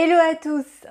Hello à tous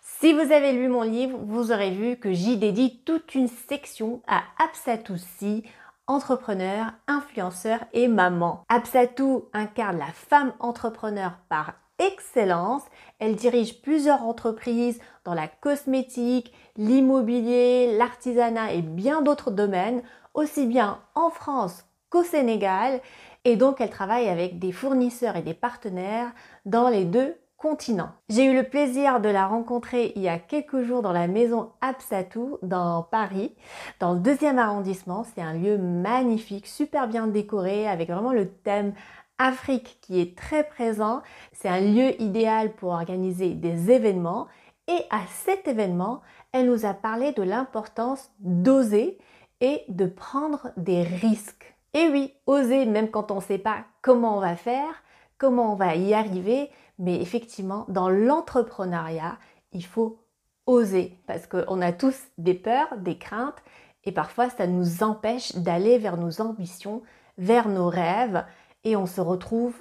Si vous avez lu mon livre, vous aurez vu que j'y dédie toute une section à Absatoussi, entrepreneur, influenceur et maman. Absatou incarne la femme entrepreneur par excellence. Elle dirige plusieurs entreprises dans la cosmétique, l'immobilier, l'artisanat et bien d'autres domaines, aussi bien en France qu'au Sénégal. Et donc elle travaille avec des fournisseurs et des partenaires dans les deux continent. J'ai eu le plaisir de la rencontrer il y a quelques jours dans la maison Absatou dans Paris, dans le deuxième arrondissement. C'est un lieu magnifique, super bien décoré avec vraiment le thème Afrique qui est très présent. C'est un lieu idéal pour organiser des événements. Et à cet événement, elle nous a parlé de l'importance d'oser et de prendre des risques. Et oui, oser même quand on ne sait pas comment on va faire, comment on va y arriver, mais effectivement, dans l'entrepreneuriat, il faut oser parce qu'on a tous des peurs, des craintes et parfois ça nous empêche d'aller vers nos ambitions, vers nos rêves et on se retrouve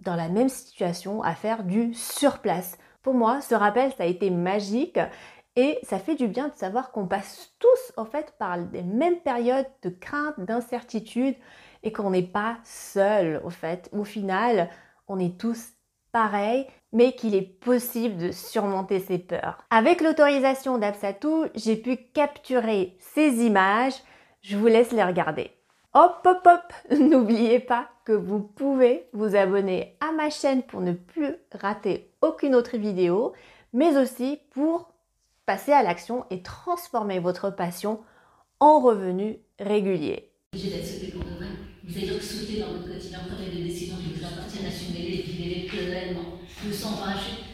dans la même situation à faire du surplace. Pour moi, ce rappel, ça a été magique et ça fait du bien de savoir qu'on passe tous en fait par les mêmes périodes de crainte, d'incertitude et qu'on n'est pas seul au fait. Au final, on est tous pareils, mais qu'il est possible de surmonter ses peurs. Avec l'autorisation d'Absatou, j'ai pu capturer ces images. Je vous laisse les regarder. Hop, hop, hop N'oubliez pas que vous pouvez vous abonner à ma chaîne pour ne plus rater aucune autre vidéo, mais aussi pour passer à l'action et transformer votre passion en revenu régulier. Vous donc sauter dans votre quotidien, prenez des décisions qui vous appartiennent, assumez-les, vivez-les pleinement. Le sang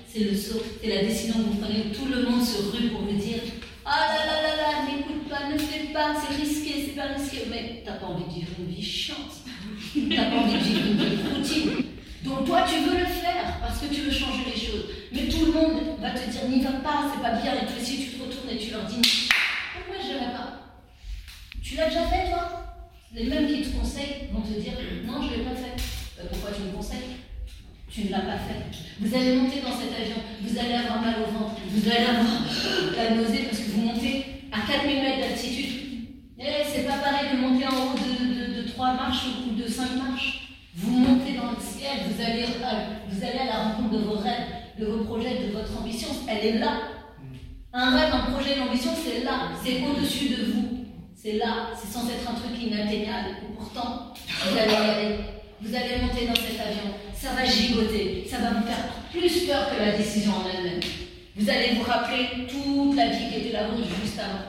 c'est le saut, c'est la décision que vous prenez. Tout le monde se rue pour vous dire Ah là là là là, n'écoute pas, ne fais pas, c'est risqué, c'est pas risqué. Mais t'as pas envie de vivre une vie chiante, t'as pas envie de vivre une vie routine. Donc toi, tu veux le faire parce que tu veux changer les choses. Mais tout le monde va te dire N'y va pas, c'est pas bien. Et toi, si tu te retournes et tu leur dis Pourquoi je n'irai pas? Tu l'as déjà fait, toi? Les mêmes qui te conseillent vont te dire non, je ne l'ai pas fait. Euh, pourquoi tu me conseilles? Tu ne l'as pas fait. Vous allez monter dans cet avion, vous allez avoir mal au ventre, vous allez avoir la nausée parce que vous montez à 4000 mètres d'altitude. Eh, c'est pas pareil de monter en haut de, de, 3 marches ou de 5 marches. Vous montez dans le ciel, vous allez, vous allez à la rencontre de vos rêves, de vos projets, de votre ambition. Elle est là. Un rêve, un projet, une ambition, c'est là. C'est au-dessus de vous. C'est là, c'est censé être un truc inatteignable. Et pourtant, vous allez y aller. Vous allez monter dans cet avion. Ça va gigoter. Ça va vous faire plus peur que la décision en elle-même. Vous allez vous rappeler toute la vie qui était la vôtre juste avant.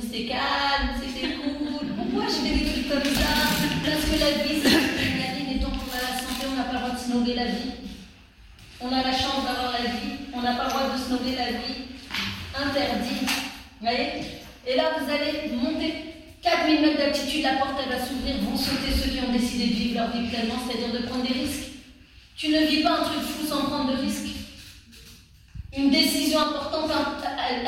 C'était calme, c'était cool. Pourquoi je fais des trucs comme ça Parce que la vie, c'est la vie tant qu'on a la santé, on n'a pas le droit de snobber la vie. On a la chance d'avoir la vie, on n'a pas le droit de snobber la vie. Interdit. Vous voyez? Et là, vous allez monter 4000 mètres la porte elle va s'ouvrir, vont sauter ceux qui ont décidé de vivre leur vie pleinement, c'est-à-dire de prendre des risques. Tu ne vis pas un truc fou sans prendre de risques. Une décision importante, elle,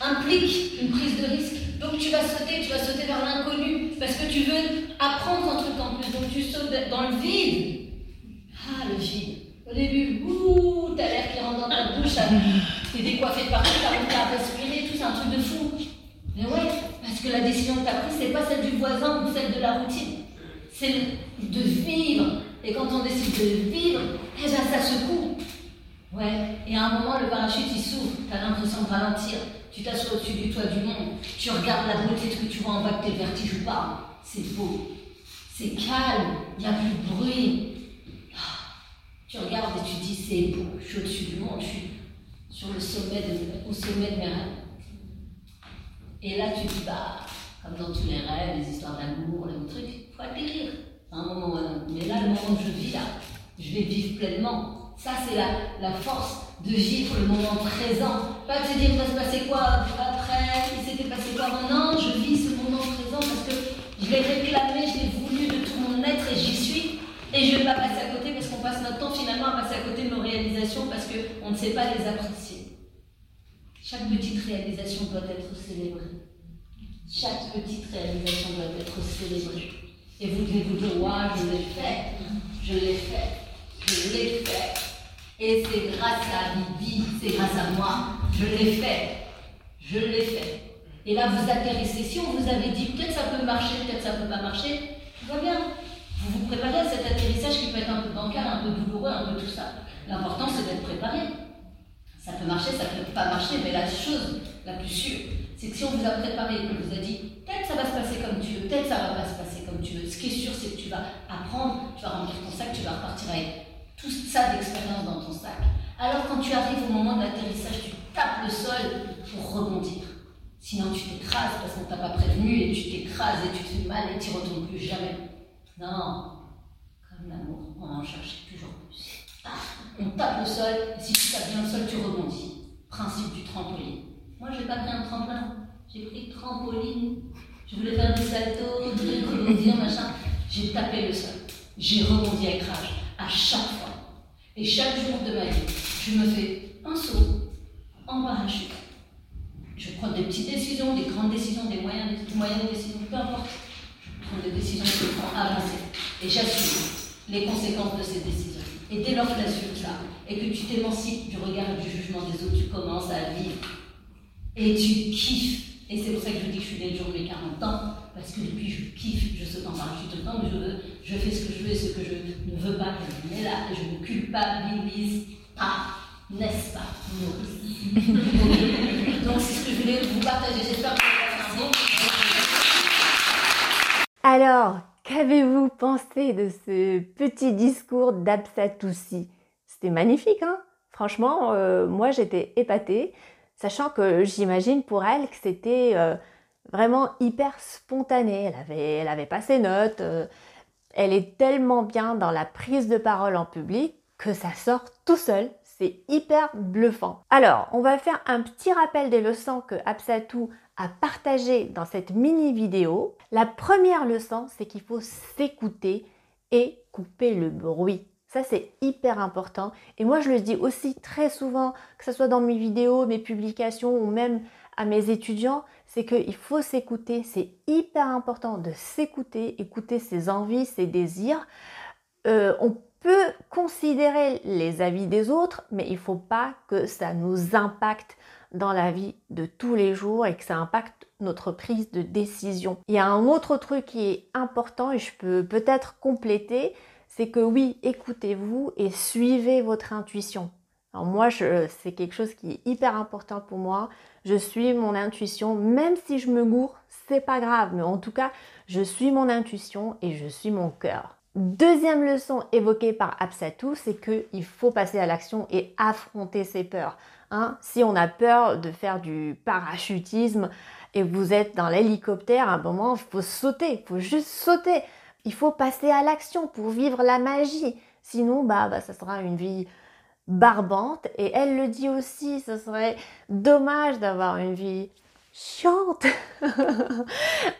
implique une prise de risque. Donc tu vas sauter, tu vas sauter vers l'inconnu, parce que tu veux apprendre un truc en plus. Donc tu sautes dans le vide. Ah, le vide. Au début, ouh, t'as l'air qui rentre dans ta bouche, t'es décoiffé partout, t'as à respirer, tout, c'est un truc de fou. Mais ouais, parce que la décision que t'as prise, c'est pas celle du voisin ou celle de la routine. C'est de vivre. Et quand on décide de vivre, eh ben ça secoue. Ouais, et à un moment, le parachute il s'ouvre, t'as l'impression de ralentir. Tu t'assois au-dessus du toit du monde, tu regardes la beauté de ce que tu vois en bas, que t'es vertige ou pas. C'est beau, c'est calme, il n'y a plus de bruit, tu regardes et tu dis c'est beau, je suis au-dessus du monde, je suis sur le sommet au sommet de mes rêves. Et là tu dis bah, comme dans tous les rêves, les histoires d'amour, les trucs, il faut atterrir. Mais là, le moment que je vis là, je vais vivre pleinement. Ça, c'est la, la force de vivre le moment présent. Pas de se dire, il va se passer quoi après, il s'était passé quoi Non, je vis ce moment présent parce que je l'ai réclamé, je l'ai voulu de tout mon être et j'y suis. Et je ne vais pas passer à côté parce qu'on passe notre temps finalement à passer à côté de nos réalisations parce qu'on ne sait pas les apprécier. Chaque petite réalisation doit être célébrée. Chaque petite réalisation doit être célébrée. Et vous devez vous dire, waouh, je l'ai fait, je l'ai fait, je l'ai fait. Et c'est grâce à Bibi, c'est grâce à moi. Je l'ai fait. Je l'ai fait. Et là, vous atterrissez. Si on vous avait dit peut-être ça peut marcher, peut-être ça peut pas marcher, tout va bien. Vous vous préparez à cet atterrissage qui peut être un peu bancal, un peu douloureux, un peu tout ça. L'important, c'est d'être préparé. Ça peut marcher, ça peut pas marcher, mais la chose la plus sûre, c'est que si on vous a préparé et qu'on vous a dit peut-être ça va se passer comme tu veux, peut-être ça va pas se passer comme tu veux, ce qui est sûr, c'est que tu vas apprendre, tu vas remplir ton sac, tu vas repartir avec tout ça d'expérience dans ton sac. Alors quand tu arrives au moment de l'atterrissage, tu tapes le sol pour rebondir. Sinon tu t'écrases parce qu'on t'a pas prévenu et tu t'écrases et tu te fais mal et tu ne retournes plus jamais. Non, comme l'amour, on en chercher toujours plus. On tape le sol et si tu tapes bien le sol, tu rebondis. Principe du trampoline. Moi, j'ai pas pris un tremplin, j'ai pris trampoline. Je voulais faire des saltos, des rebondir, machin. J'ai tapé le sol. J'ai rebondi avec rage à chaque fois. Et chaque jour de ma vie, je me fais un saut en parachute. Je prends des petites décisions, des grandes décisions, des moyennes, des décisions, peu importe. Je prends des décisions qui me font avancer. Et j'assume les conséquences de ces décisions. Et dès lors que tu assumes ça, et que tu t'émancipes du regard et du jugement des autres, tu commences à vivre. Et tu kiffes. Et c'est pour ça que je dis que je suis née le jour de mes 40 ans, parce que depuis je kiffe, je saute en parachute tout le temps, je veux, je fais ce que je veux et ce que je ne veux pas. Mais là, je ne culpabilise pas, n'est-ce pas, Donc c'est ce que je voulais vous partager. J'espère que vous avez un. Alors, qu'avez-vous pensé de ce petit discours d'Absatoussi? C'était magnifique, hein? Franchement, euh, moi j'étais épatée, sachant que j'imagine pour elle que c'était euh, vraiment hyper spontanée. Elle avait, elle avait pas ses notes. euh, elle est tellement bien dans la prise de parole en public que ça sort tout seul. Hyper bluffant. Alors, on va faire un petit rappel des leçons que Absatou a partagées dans cette mini vidéo. La première leçon, c'est qu'il faut s'écouter et couper le bruit. Ça, c'est hyper important. Et moi, je le dis aussi très souvent, que ce soit dans mes vidéos, mes publications ou même à mes étudiants, c'est qu'il faut s'écouter. C'est hyper important de s'écouter, écouter ses envies, ses désirs. Euh, on peut considérer les avis des autres, mais il ne faut pas que ça nous impacte dans la vie de tous les jours et que ça impacte notre prise de décision. Il y a un autre truc qui est important et je peux peut-être compléter, c'est que oui, écoutez-vous et suivez votre intuition. Alors moi, c'est quelque chose qui est hyper important pour moi. Je suis mon intuition, même si je me gourre, c'est pas grave, mais en tout cas, je suis mon intuition et je suis mon cœur. Deuxième leçon évoquée par Absatou, c'est qu'il faut passer à l'action et affronter ses peurs. hein. si on a peur de faire du parachutisme et vous êtes dans l'hélicoptère, à un moment, il faut sauter, il faut juste sauter. Il faut passer à l'action pour vivre la magie. Sinon, bah, bah, ça sera une vie barbante. Et elle le dit aussi, ce serait dommage d'avoir une vie chiante.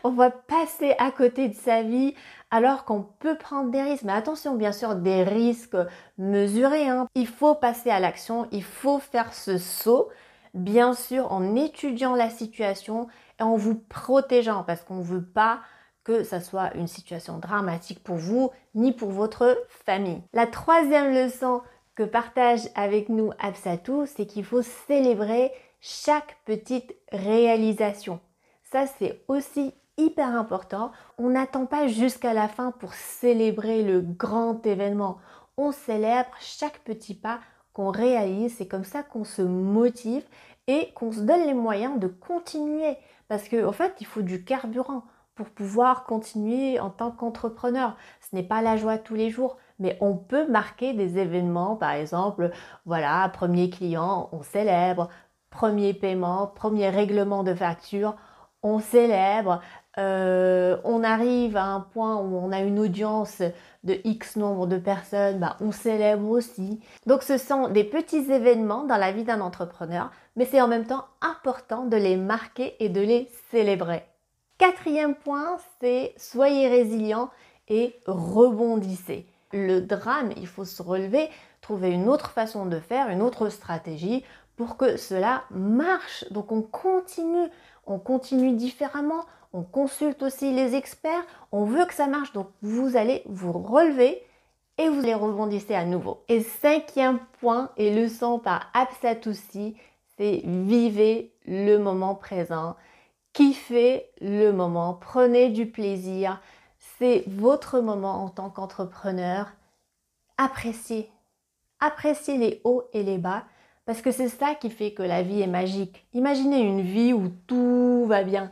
on va passer à côté de sa vie alors qu'on peut prendre des risques. Mais attention, bien sûr, des risques mesurés. hein. Il faut passer à l'action, il faut faire ce saut, bien sûr, en étudiant la situation et en vous protégeant parce qu'on ne veut pas que ça soit une situation dramatique pour vous ni pour votre famille. La troisième leçon que partage avec nous Absatou, c'est qu'il faut célébrer chaque petite réalisation. Ça, c'est aussi hyper important. On n'attend pas jusqu'à la fin pour célébrer le grand événement. On célèbre chaque petit pas qu'on réalise. C'est comme ça qu'on se motive et qu'on se donne les moyens de continuer. Parce qu'en en fait, il faut du carburant pour pouvoir continuer en tant qu'entrepreneur. Ce n'est pas la joie tous les jours, mais on peut marquer des événements, par exemple, voilà, premier client, on célèbre, premier paiement, premier règlement de facture, on célèbre, euh, on arrive à un point où on a une audience de X nombre de personnes, bah, on célèbre aussi. Donc ce sont des petits événements dans la vie d'un entrepreneur, mais c'est en même temps important de les marquer et de les célébrer. Quatrième point, c'est soyez résilient et rebondissez. Le drame, il faut se relever, trouver une autre façon de faire, une autre stratégie pour que cela marche. Donc on continue, on continue différemment, on consulte aussi les experts, on veut que ça marche, donc vous allez vous relever et vous les rebondissez à nouveau. Et cinquième point et leçon par Absatoussi, c'est vivez le moment présent, kiffez le moment, prenez du plaisir. C'est votre moment en tant qu'entrepreneur. Appréciez. Appréciez les hauts et les bas parce que c'est ça qui fait que la vie est magique. Imaginez une vie où tout va bien.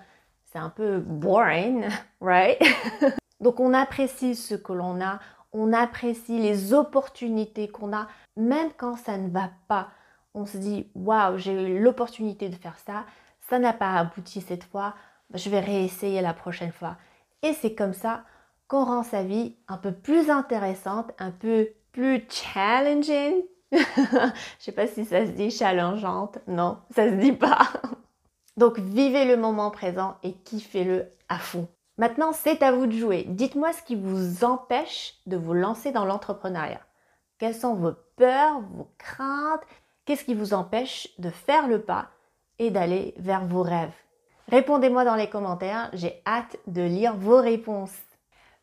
C'est un peu boring, right? Donc on apprécie ce que l'on a, on apprécie les opportunités qu'on a, même quand ça ne va pas. On se dit, waouh, j'ai eu l'opportunité de faire ça, ça n'a pas abouti cette fois, je vais réessayer la prochaine fois. Et c'est comme ça qu'on rend sa vie un peu plus intéressante, un peu plus challenging. je sais pas si ça se dit challengeante. Non, ça se dit pas. Donc vivez le moment présent et kiffez-le à fond. Maintenant, c'est à vous de jouer. Dites-moi ce qui vous empêche de vous lancer dans l'entrepreneuriat. Quelles sont vos peurs, vos craintes? Qu'est-ce qui vous empêche de faire le pas et d'aller vers vos rêves? Répondez-moi dans les commentaires, j'ai hâte de lire vos réponses.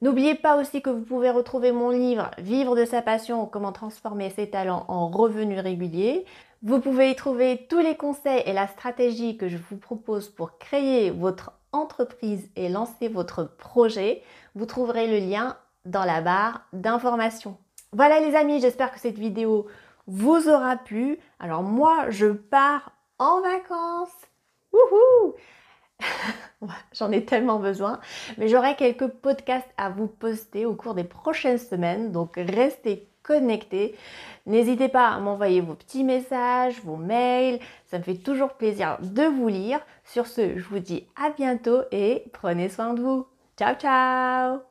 N'oubliez pas aussi que vous pouvez retrouver mon livre Vivre de sa passion, comment transformer ses talents en revenus réguliers. Vous pouvez y trouver tous les conseils et la stratégie que je vous propose pour créer votre entreprise et lancer votre projet, vous trouverez le lien dans la barre d'information. Voilà les amis, j'espère que cette vidéo vous aura plu. Alors moi, je pars en vacances. Wouhou J'en ai tellement besoin, mais j'aurai quelques podcasts à vous poster au cours des prochaines semaines, donc restez connectés. N'hésitez pas à m'envoyer vos petits messages, vos mails, ça me fait toujours plaisir de vous lire. Sur ce, je vous dis à bientôt et prenez soin de vous. Ciao ciao